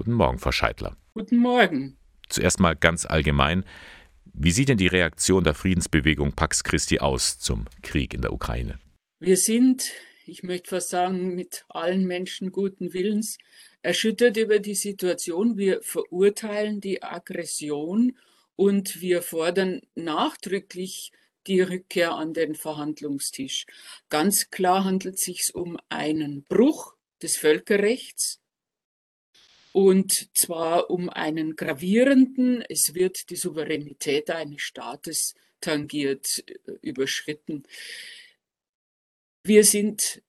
Guten Morgen, Frau Scheidler. Guten Morgen. Zuerst mal ganz allgemein. Wie sieht denn die Reaktion der Friedensbewegung Pax Christi aus zum Krieg in der Ukraine? Wir sind, ich möchte fast sagen, mit allen Menschen guten Willens erschüttert über die Situation. Wir verurteilen die Aggression und wir fordern nachdrücklich die Rückkehr an den Verhandlungstisch. Ganz klar handelt es sich um einen Bruch des Völkerrechts und zwar um einen gravierenden, es wird die Souveränität eines Staates tangiert, äh, überschritten. Wir sind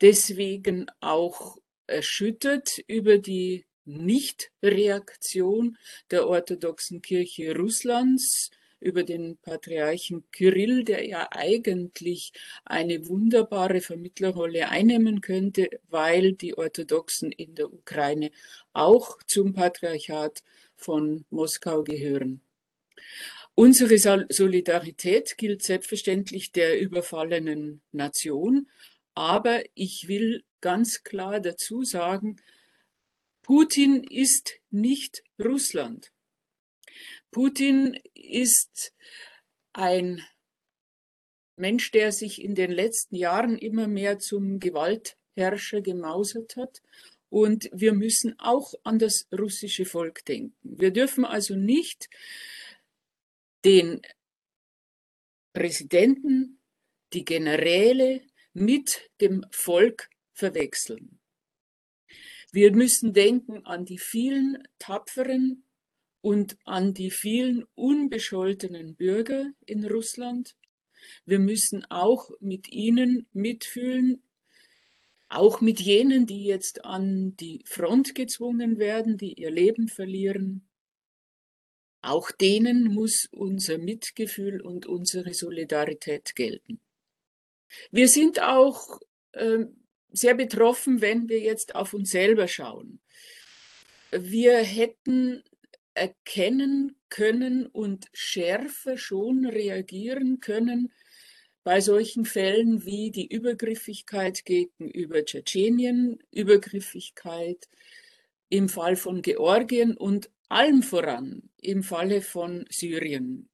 deswegen auch erschüttert über die Nichtreaktion der orthodoxen Kirche Russlands über den Patriarchen Kyrill, der ja eigentlich eine wunderbare Vermittlerrolle einnehmen könnte, weil die Orthodoxen in der Ukraine auch zum Patriarchat von Moskau gehören. Unsere Solidarität gilt selbstverständlich der überfallenen Nation, aber ich will ganz klar dazu sagen, Putin ist nicht Russland. Putin ist ein Mensch, der sich in den letzten Jahren immer mehr zum Gewaltherrscher gemausert hat. Und wir müssen auch an das russische Volk denken. Wir dürfen also nicht den Präsidenten, die Generäle mit dem Volk verwechseln. Wir müssen denken an die vielen tapferen und an die vielen unbescholtenen Bürger in Russland. Wir müssen auch mit ihnen mitfühlen, auch mit jenen, die jetzt an die Front gezwungen werden, die ihr Leben verlieren. Auch denen muss unser Mitgefühl und unsere Solidarität gelten. Wir sind auch äh, sehr betroffen, wenn wir jetzt auf uns selber schauen. Wir hätten erkennen können und schärfer schon reagieren können bei solchen Fällen wie die Übergriffigkeit gegenüber Tschetschenien, Übergriffigkeit im Fall von Georgien und allem voran im Falle von Syrien.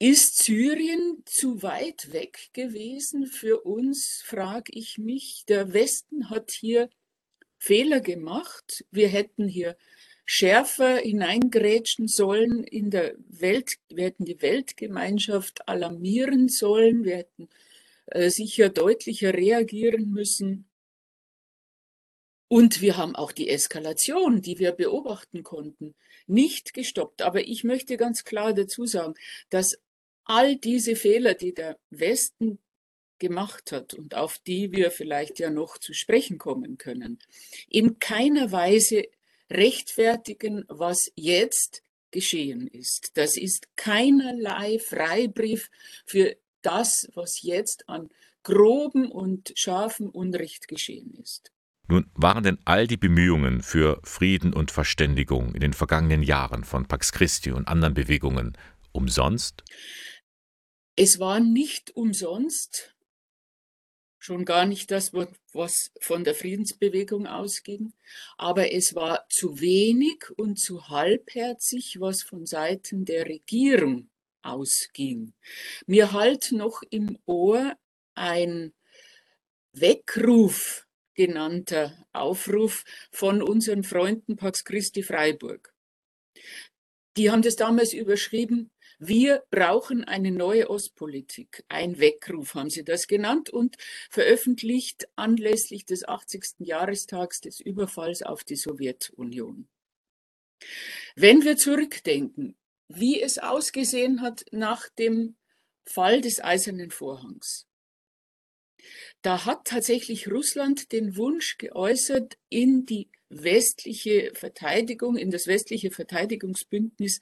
Ist Syrien zu weit weg gewesen für uns, frage ich mich. Der Westen hat hier Fehler gemacht. Wir hätten hier schärfer hineingrätschen sollen in der Welt. Wir hätten die Weltgemeinschaft alarmieren sollen. Wir hätten äh, sicher deutlicher reagieren müssen. Und wir haben auch die Eskalation, die wir beobachten konnten, nicht gestoppt. Aber ich möchte ganz klar dazu sagen, dass all diese Fehler, die der Westen gemacht hat und auf die wir vielleicht ja noch zu sprechen kommen können, in keiner Weise rechtfertigen, was jetzt geschehen ist. Das ist keinerlei Freibrief für das, was jetzt an groben und scharfem Unrecht geschehen ist. Nun waren denn all die Bemühungen für Frieden und Verständigung in den vergangenen Jahren von Pax Christi und anderen Bewegungen umsonst? Es war nicht umsonst, schon gar nicht das, was von der Friedensbewegung ausging, aber es war zu wenig und zu halbherzig, was von Seiten der Regierung ausging. Mir halt noch im Ohr ein Weckruf genannter Aufruf von unseren Freunden Pax Christi Freiburg. Die haben das damals überschrieben, wir brauchen eine neue Ostpolitik. Ein Weckruf haben sie das genannt und veröffentlicht anlässlich des 80. Jahrestags des Überfalls auf die Sowjetunion. Wenn wir zurückdenken, wie es ausgesehen hat nach dem Fall des Eisernen Vorhangs, da hat tatsächlich Russland den Wunsch geäußert, in die westliche Verteidigung, in das westliche Verteidigungsbündnis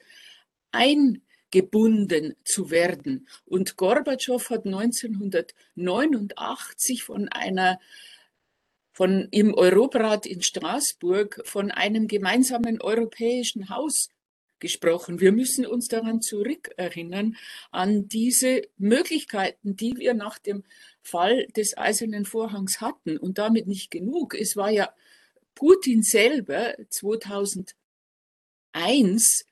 ein gebunden zu werden. Und Gorbatschow hat 1989 von einer von im Europarat in Straßburg von einem gemeinsamen europäischen Haus gesprochen. Wir müssen uns daran zurückerinnern, an diese Möglichkeiten, die wir nach dem Fall des Eisernen Vorhangs hatten und damit nicht genug. Es war ja Putin selber 2001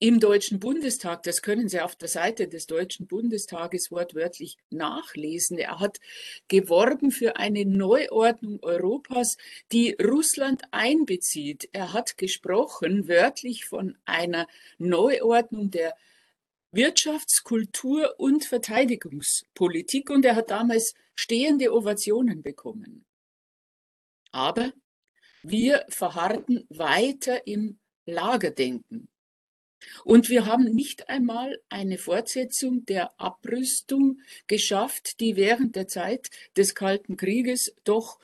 im Deutschen Bundestag, das können Sie auf der Seite des Deutschen Bundestages wortwörtlich nachlesen. Er hat geworben für eine Neuordnung Europas, die Russland einbezieht. Er hat gesprochen wörtlich von einer Neuordnung der Wirtschafts-, Kultur- und Verteidigungspolitik und er hat damals stehende Ovationen bekommen. Aber wir verharrten weiter im Lagerdenken. Und wir haben nicht einmal eine Fortsetzung der Abrüstung geschafft, die während der Zeit des Kalten Krieges doch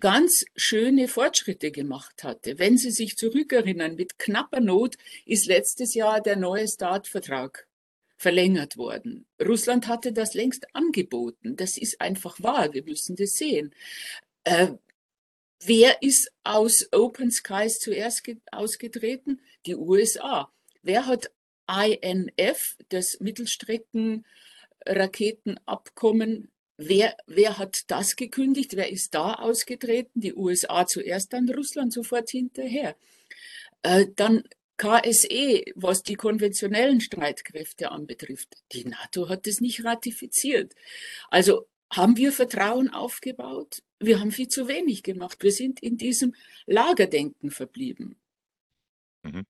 ganz schöne Fortschritte gemacht hatte. Wenn Sie sich zurückerinnern, mit knapper Not ist letztes Jahr der neue Startvertrag verlängert worden. Russland hatte das längst angeboten. Das ist einfach wahr. Wir müssen das sehen. Äh, wer ist aus Open Skies zuerst ausgetreten? die USA. Wer hat INF, das Mittelstreckenraketenabkommen, wer, wer hat das gekündigt? Wer ist da ausgetreten? Die USA zuerst, dann Russland sofort hinterher. Äh, dann KSE, was die konventionellen Streitkräfte anbetrifft. Die NATO hat es nicht ratifiziert. Also haben wir Vertrauen aufgebaut? Wir haben viel zu wenig gemacht. Wir sind in diesem Lagerdenken verblieben. Mhm.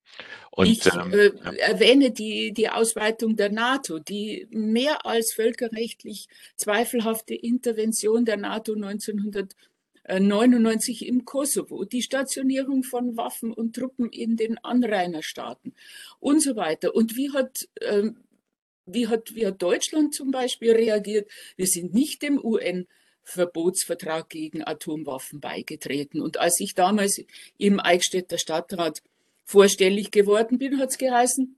Und, ich ähm, äh, ja. erwähne die, die Ausweitung der NATO, die mehr als völkerrechtlich zweifelhafte Intervention der NATO 1999 im Kosovo, die Stationierung von Waffen und Truppen in den Anrainerstaaten und so weiter. Und wie hat, äh, wie hat, wie hat Deutschland zum Beispiel reagiert? Wir sind nicht dem UN Verbotsvertrag gegen Atomwaffen beigetreten. Und als ich damals im Eichstätter Stadtrat vorstellig geworden bin, hat's geheißen,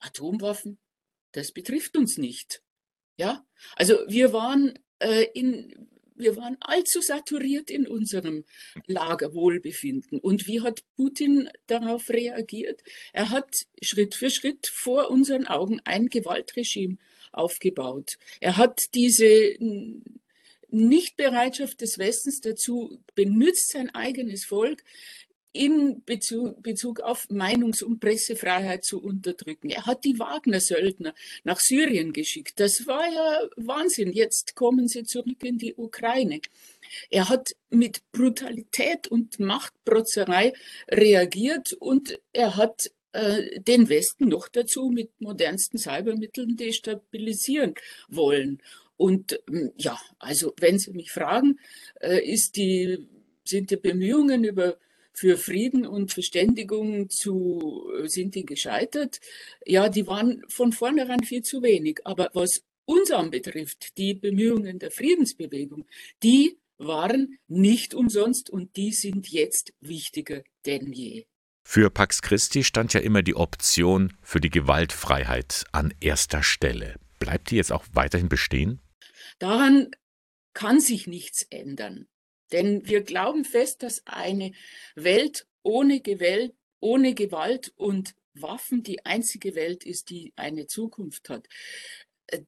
Atomwaffen, das betrifft uns nicht. Ja, also wir waren äh, in, wir waren allzu saturiert in unserem Lagerwohlbefinden. Und wie hat Putin darauf reagiert? Er hat Schritt für Schritt vor unseren Augen ein Gewaltregime aufgebaut. Er hat diese Nichtbereitschaft des Westens dazu benutzt, sein eigenes Volk in Bezug, Bezug auf Meinungs- und Pressefreiheit zu unterdrücken. Er hat die Wagner-Söldner nach Syrien geschickt. Das war ja Wahnsinn. Jetzt kommen sie zurück in die Ukraine. Er hat mit Brutalität und Machtprotzerei reagiert und er hat äh, den Westen noch dazu mit modernsten Cybermitteln destabilisieren wollen. Und ähm, ja, also wenn Sie mich fragen, äh, ist die, sind die Bemühungen über für Frieden und Verständigung zu, äh, sind die gescheitert? Ja, die waren von vornherein viel zu wenig. Aber was uns anbetrifft, die Bemühungen der Friedensbewegung, die waren nicht umsonst und die sind jetzt wichtiger denn je. Für Pax Christi stand ja immer die Option für die Gewaltfreiheit an erster Stelle. Bleibt die jetzt auch weiterhin bestehen? Daran kann sich nichts ändern. Denn wir glauben fest, dass eine Welt ohne Gewalt, ohne Gewalt und Waffen die einzige Welt ist, die eine Zukunft hat.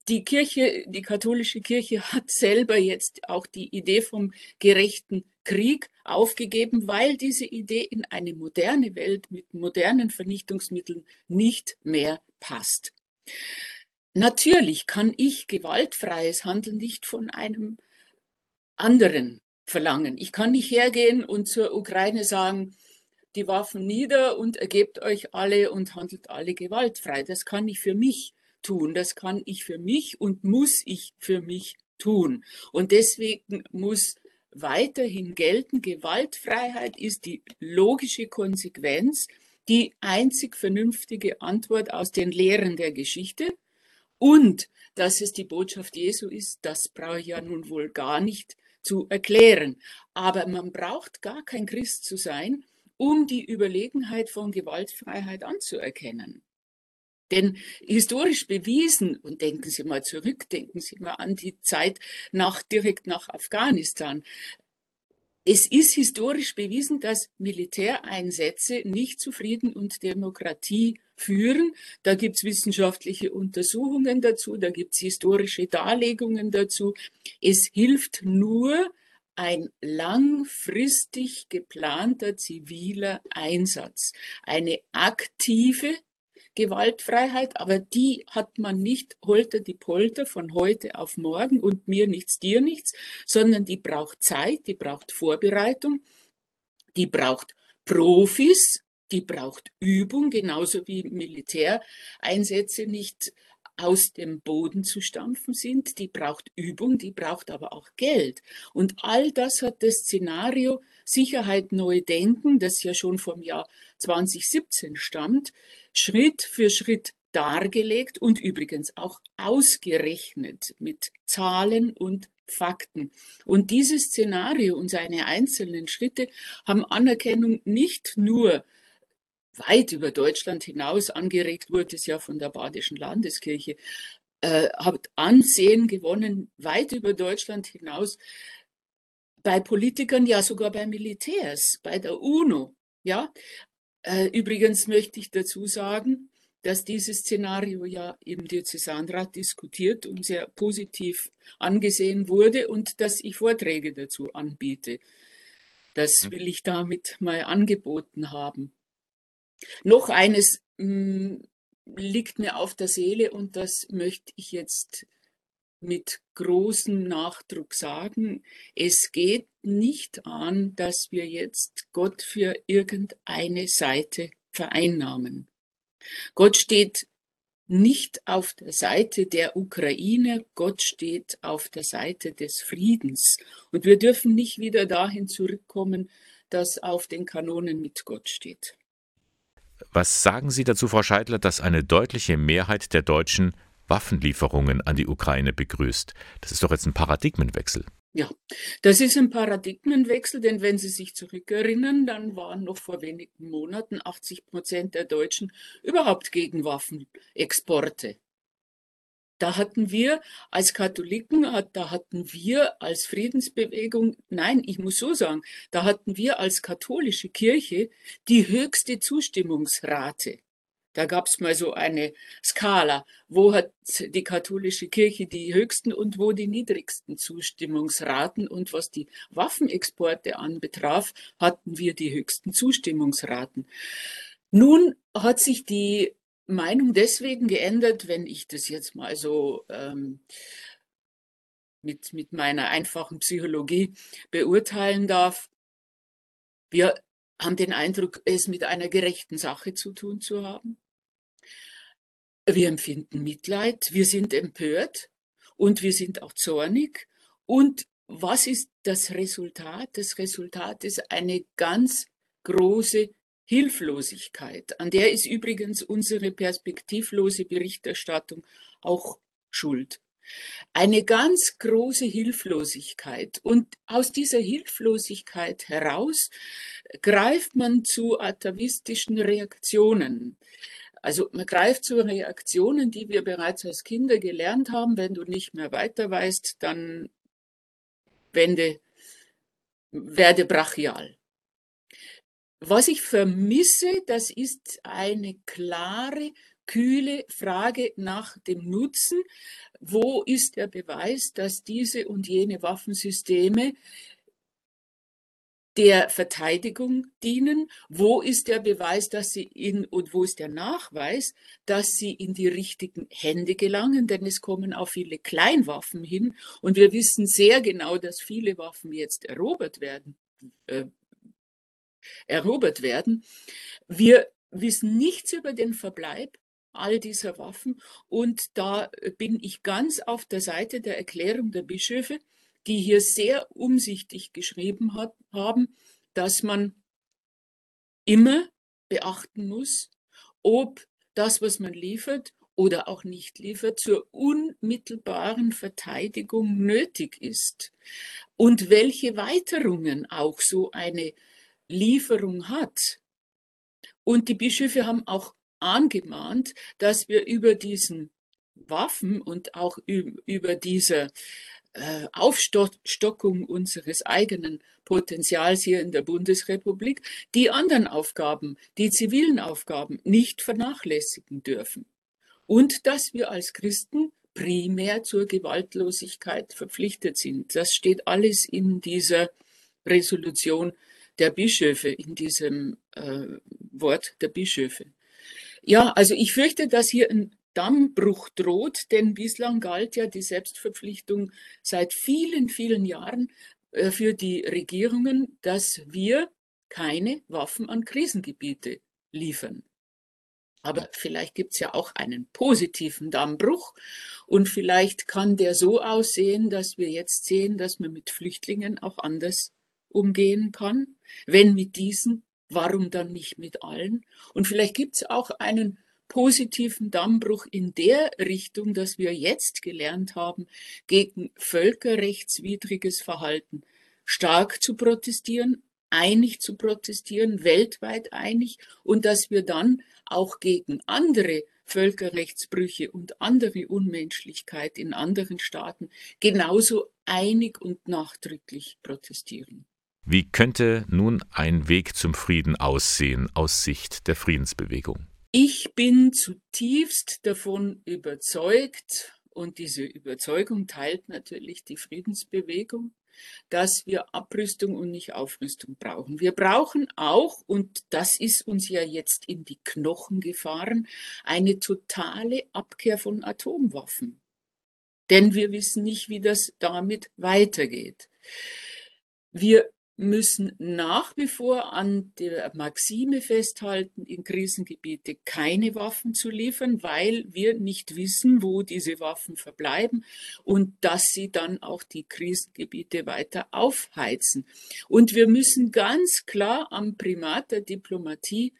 Die Kirche, die katholische Kirche hat selber jetzt auch die Idee vom gerechten Krieg aufgegeben, weil diese Idee in eine moderne Welt mit modernen Vernichtungsmitteln nicht mehr passt. Natürlich kann ich gewaltfreies Handeln nicht von einem anderen verlangen. Ich kann nicht hergehen und zur Ukraine sagen, die Waffen nieder und ergebt euch alle und handelt alle gewaltfrei. Das kann ich für mich tun. Das kann ich für mich und muss ich für mich tun. Und deswegen muss weiterhin gelten, Gewaltfreiheit ist die logische Konsequenz, die einzig vernünftige Antwort aus den Lehren der Geschichte. Und dass es die Botschaft Jesu ist, das brauche ich ja nun wohl gar nicht zu erklären. Aber man braucht gar kein Christ zu sein, um die Überlegenheit von Gewaltfreiheit anzuerkennen. Denn historisch bewiesen, und denken Sie mal zurück, denken Sie mal an die Zeit nach, direkt nach Afghanistan, es ist historisch bewiesen, dass Militäreinsätze nicht zu Frieden und Demokratie führen. Da gibt es wissenschaftliche Untersuchungen dazu, da gibt es historische Darlegungen dazu. Es hilft nur ein langfristig geplanter ziviler Einsatz, eine aktive Gewaltfreiheit, aber die hat man nicht holter die Polter von heute auf morgen und mir nichts, dir nichts, sondern die braucht Zeit, die braucht Vorbereitung, die braucht Profis, die braucht Übung, genauso wie Militäreinsätze nicht aus dem Boden zu stampfen sind, die braucht Übung, die braucht aber auch Geld. Und all das hat das Szenario Sicherheit neu denken, das ja schon vom Jahr 2017 stammt, Schritt für Schritt dargelegt und übrigens auch ausgerechnet mit Zahlen und Fakten. Und dieses Szenario und seine einzelnen Schritte haben Anerkennung nicht nur weit über Deutschland hinaus, angeregt wurde es ja von der Badischen Landeskirche, äh, hat Ansehen gewonnen, weit über Deutschland hinaus, bei Politikern, ja sogar bei Militärs, bei der UNO. Ja, übrigens möchte ich dazu sagen, dass dieses Szenario ja im Diözesanrat diskutiert und sehr positiv angesehen wurde und dass ich Vorträge dazu anbiete. Das hm. will ich damit mal angeboten haben. Noch eines mh, hm, liegt mir auf der Seele und das möchte ich jetzt mit großem Nachdruck sagen. Es geht nicht an, dass wir jetzt Gott für irgendeine Seite vereinnahmen. Gott steht nicht auf der Seite der Ukraine, Gott steht auf der Seite des Friedens. Und wir dürfen nicht wieder dahin zurückkommen, dass auf den Kanonen mit Gott steht. Was sagen Sie dazu, Frau Scheidler, dass eine deutliche Mehrheit der Deutschen Waffenlieferungen an die Ukraine begrüßt? Das ist doch jetzt ein Paradigmenwechsel. Ja, das ist ein Paradigmenwechsel, denn wenn Sie sich zurückerinnern, dann waren noch vor wenigen Monaten 80 Prozent der Deutschen überhaupt gegen Waffenexporte. Da hatten wir als Katholiken, da hatten wir als Friedensbewegung, nein, ich muss so sagen, da hatten wir als katholische Kirche die höchste Zustimmungsrate. Da gab es mal so eine Skala, wo hat die katholische Kirche die höchsten und wo die niedrigsten Zustimmungsraten. Und was die Waffenexporte anbetraf, hatten wir die höchsten Zustimmungsraten. Nun hat sich die Meinung deswegen geändert, wenn ich das jetzt mal so ähm, mit, mit meiner einfachen Psychologie beurteilen darf. Wir haben den Eindruck, es mit einer gerechten Sache zu tun zu haben. Wir empfinden Mitleid, wir sind empört und wir sind auch zornig. Und was ist das Resultat? Das Resultat ist eine ganz große Hilflosigkeit. An der ist übrigens unsere perspektivlose Berichterstattung auch schuld. Eine ganz große Hilflosigkeit. Und aus dieser Hilflosigkeit heraus greift man zu atavistischen Reaktionen. Also man greift zu Reaktionen, die wir bereits als Kinder gelernt haben. Wenn du nicht mehr weiter weißt, dann wende, werde brachial. Was ich vermisse, das ist eine klare, kühle Frage nach dem Nutzen. Wo ist der Beweis, dass diese und jene Waffensysteme der Verteidigung dienen? Wo ist der Beweis, dass sie in und wo ist der Nachweis, dass sie in die richtigen Hände gelangen? Denn es kommen auch viele Kleinwaffen hin und wir wissen sehr genau, dass viele Waffen jetzt erobert werden, äh, erobert werden. Wir wissen nichts über den Verbleib all dieser Waffen und da bin ich ganz auf der Seite der Erklärung der Bischöfe, die hier sehr umsichtig geschrieben hat, haben, dass man immer beachten muss, ob das, was man liefert oder auch nicht liefert, zur unmittelbaren Verteidigung nötig ist und welche Weiterungen auch so eine Lieferung hat. Und die Bischöfe haben auch angemahnt, dass wir über diesen Waffen und auch über diese äh, Aufstockung unseres eigenen Potenzials hier in der Bundesrepublik die anderen Aufgaben, die zivilen Aufgaben nicht vernachlässigen dürfen. Und dass wir als Christen primär zur Gewaltlosigkeit verpflichtet sind. Das steht alles in dieser Resolution der Bischöfe, in diesem äh, Wort der Bischöfe. Ja, also ich fürchte, dass hier ein Dammbruch droht, denn bislang galt ja die Selbstverpflichtung seit vielen, vielen Jahren äh, für die Regierungen, dass wir keine Waffen an Krisengebiete liefern. Aber vielleicht gibt es ja auch einen positiven Dammbruch und vielleicht kann der so aussehen, dass wir jetzt sehen, dass man mit Flüchtlingen auch anders umgehen kann. Wenn mit diesen, warum dann nicht mit allen? Und vielleicht gibt es auch einen positiven Dammbruch in der Richtung, dass wir jetzt gelernt haben, gegen völkerrechtswidriges Verhalten stark zu protestieren, einig zu protestieren, weltweit einig und dass wir dann auch gegen andere Völkerrechtsbrüche und andere Unmenschlichkeit in anderen Staaten genauso einig und nachdrücklich protestieren. Wie könnte nun ein Weg zum Frieden aussehen aus Sicht der Friedensbewegung? Ich bin zutiefst davon überzeugt, und diese Überzeugung teilt natürlich die Friedensbewegung, dass wir Abrüstung und nicht Aufrüstung brauchen. Wir brauchen auch, und das ist uns ja jetzt in die Knochen gefahren, eine totale Abkehr von Atomwaffen. Denn wir wissen nicht, wie das damit weitergeht. Wir müssen nach wie vor an der Maxime festhalten, in Krisengebiete keine Waffen zu liefern, weil wir nicht wissen, wo diese Waffen verbleiben und dass sie dann auch die Krisengebiete weiter aufheizen. Und wir müssen ganz klar am Primat der Diplomatie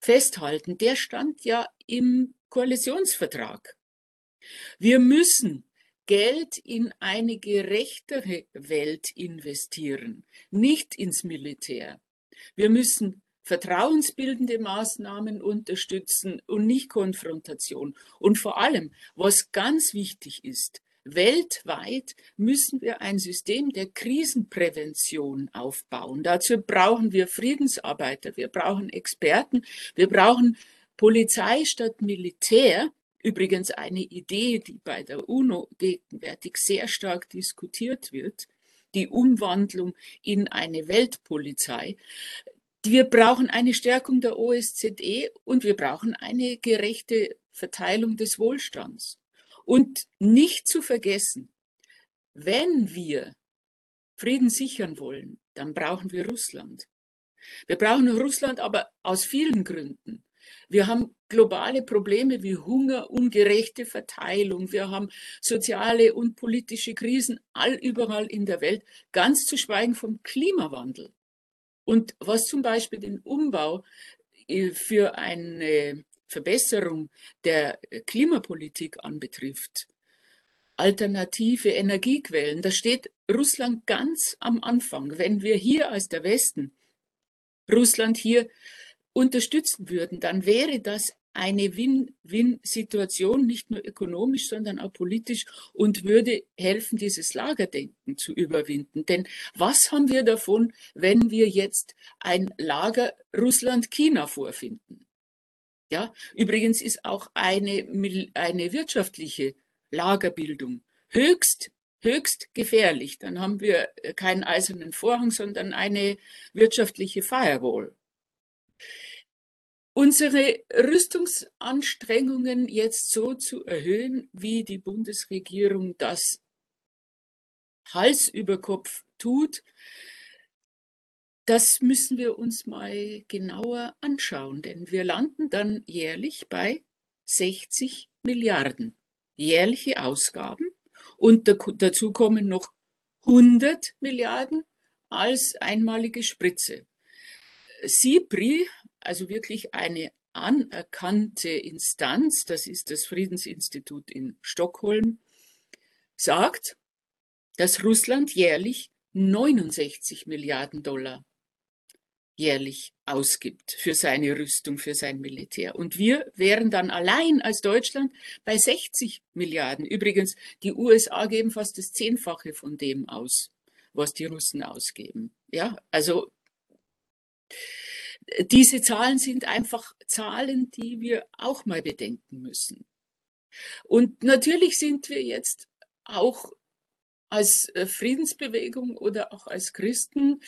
festhalten. Der stand ja im Koalitionsvertrag. Wir müssen Geld in eine gerechtere Welt investieren, nicht ins Militär. Wir müssen vertrauensbildende Maßnahmen unterstützen und nicht Konfrontation. Und vor allem, was ganz wichtig ist, weltweit müssen wir ein System der Krisenprävention aufbauen. Dazu brauchen wir Friedensarbeiter, wir brauchen Experten, wir brauchen Polizei statt Militär, Übrigens eine Idee, die bei der UNO gegenwärtig sehr stark diskutiert wird, die Umwandlung in eine Weltpolizei. Wir brauchen eine Stärkung der OSZE und wir brauchen eine gerechte Verteilung des Wohlstands. Und nicht zu vergessen, wenn wir Frieden sichern wollen, dann brauchen wir Russland. Wir brauchen Russland aber aus vielen Gründen. Wir haben globale Probleme wie Hunger, ungerechte Verteilung. Wir haben soziale und politische Krisen all überall in der Welt, ganz zu schweigen vom Klimawandel. Und was zum Beispiel den Umbau äh, für eine Verbesserung der Klimapolitik anbetrifft, alternative Energiequellen, da steht Russland ganz am Anfang. Wenn wir hier als der Westen Russland hier unterstützen würden, dann wäre das eine Win-Win-Situation, nicht nur ökonomisch, sondern auch politisch und würde helfen, dieses Lagerdenken zu überwinden. Denn was haben wir davon, wenn wir jetzt ein Lager Russland-China vorfinden? Ja, übrigens ist auch eine, eine wirtschaftliche Lagerbildung höchst höchst gefährlich. Dann haben wir keinen eisernen Vorhang, sondern eine wirtschaftliche Firewall unsere Rüstungsanstrengungen jetzt so zu erhöhen, wie die Bundesregierung das Hals über Kopf tut, das müssen wir uns mal genauer anschauen, denn wir landen dann jährlich bei 60 Milliarden jährliche Ausgaben und dazu kommen noch 100 Milliarden als einmalige Spritze. SIPRI also wirklich eine anerkannte Instanz, das ist das Friedensinstitut in Stockholm, sagt, dass Russland jährlich 69 Milliarden Dollar jährlich ausgibt für seine Rüstung, für sein Militär. Und wir wären dann allein als Deutschland bei 60 Milliarden. Übrigens, die USA geben fast das Zehnfache von dem aus, was die Russen ausgeben. Ja, also diese Zahlen sind einfach Zahlen, die wir auch mal bedenken müssen. Und natürlich sind wir jetzt auch als äh, Friedensbewegung oder auch als Christen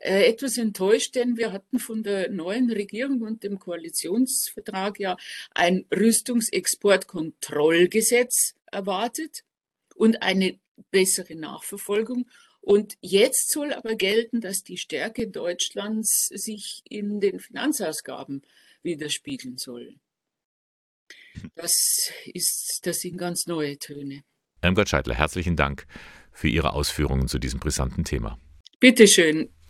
äh, etwas enttäuscht, denn wir hatten von der neuen Regierung und dem Koalitionsvertrag ja ein Rüstungsexportkontrollgesetz erwartet und eine bessere Nachverfolgung. Und jetzt soll aber gelten, dass die Stärke Deutschlands sich in den Finanzausgaben widerspiegeln soll. Das ist, das sind ganz neue Töne. Irmgard Scheidler, herzlichen Dank für Ihre Ausführungen zu diesem brisanten Thema. Bitteschön.